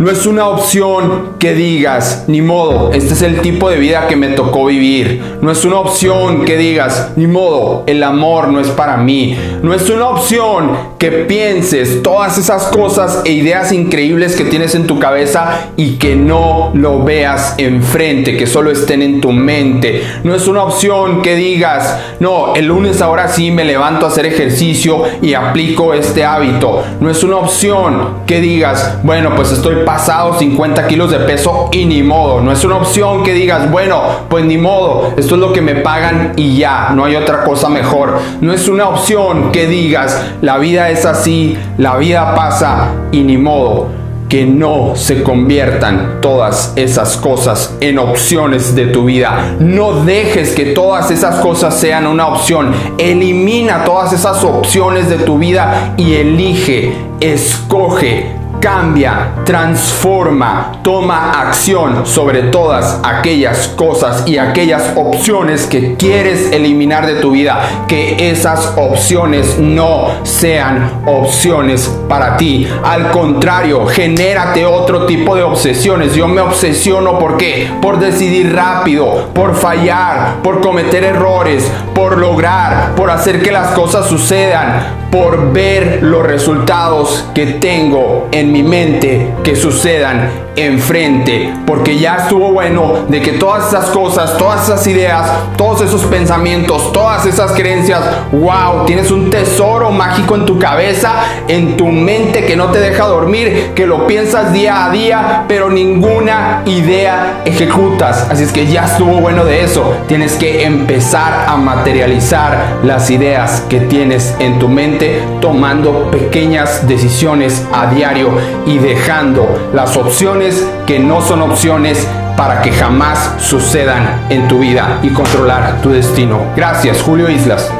No es una opción que digas, ni modo, este es el tipo de vida que me tocó vivir. No es una opción que digas, ni modo, el amor no es para mí. No es una opción que pienses todas esas cosas e ideas increíbles que tienes en tu cabeza y que no lo veas enfrente, que solo estén en tu mente. No es una opción que digas, no, el lunes ahora sí me levanto a hacer ejercicio y aplico este hábito. No es una opción que digas, bueno, pues estoy pasado 50 kilos de peso y ni modo. No es una opción que digas, bueno, pues ni modo, esto es lo que me pagan y ya, no hay otra cosa mejor. No es una opción que digas, la vida es así, la vida pasa y ni modo que no se conviertan todas esas cosas en opciones de tu vida. No dejes que todas esas cosas sean una opción. Elimina todas esas opciones de tu vida y elige, escoge cambia, transforma, toma acción sobre todas aquellas cosas y aquellas opciones que quieres eliminar de tu vida. Que esas opciones no sean opciones para ti. Al contrario, genérate otro tipo de obsesiones. Yo me obsesiono por qué? Por decidir rápido, por fallar, por cometer errores, por lograr, por hacer que las cosas sucedan, por ver los resultados que tengo en mi mente que sucedan enfrente, porque ya estuvo bueno de que todas esas cosas, todas esas ideas, todos esos pensamientos, todas esas creencias, wow, tienes un tesoro mágico en tu cabeza, en tu mente que no te deja dormir, que lo piensas día a día, pero ninguna idea ejecutas. Así es que ya estuvo bueno de eso. Tienes que empezar a materializar las ideas que tienes en tu mente, tomando pequeñas decisiones a diario y dejando las que no son opciones para que jamás sucedan en tu vida y controlar tu destino. Gracias, Julio Islas.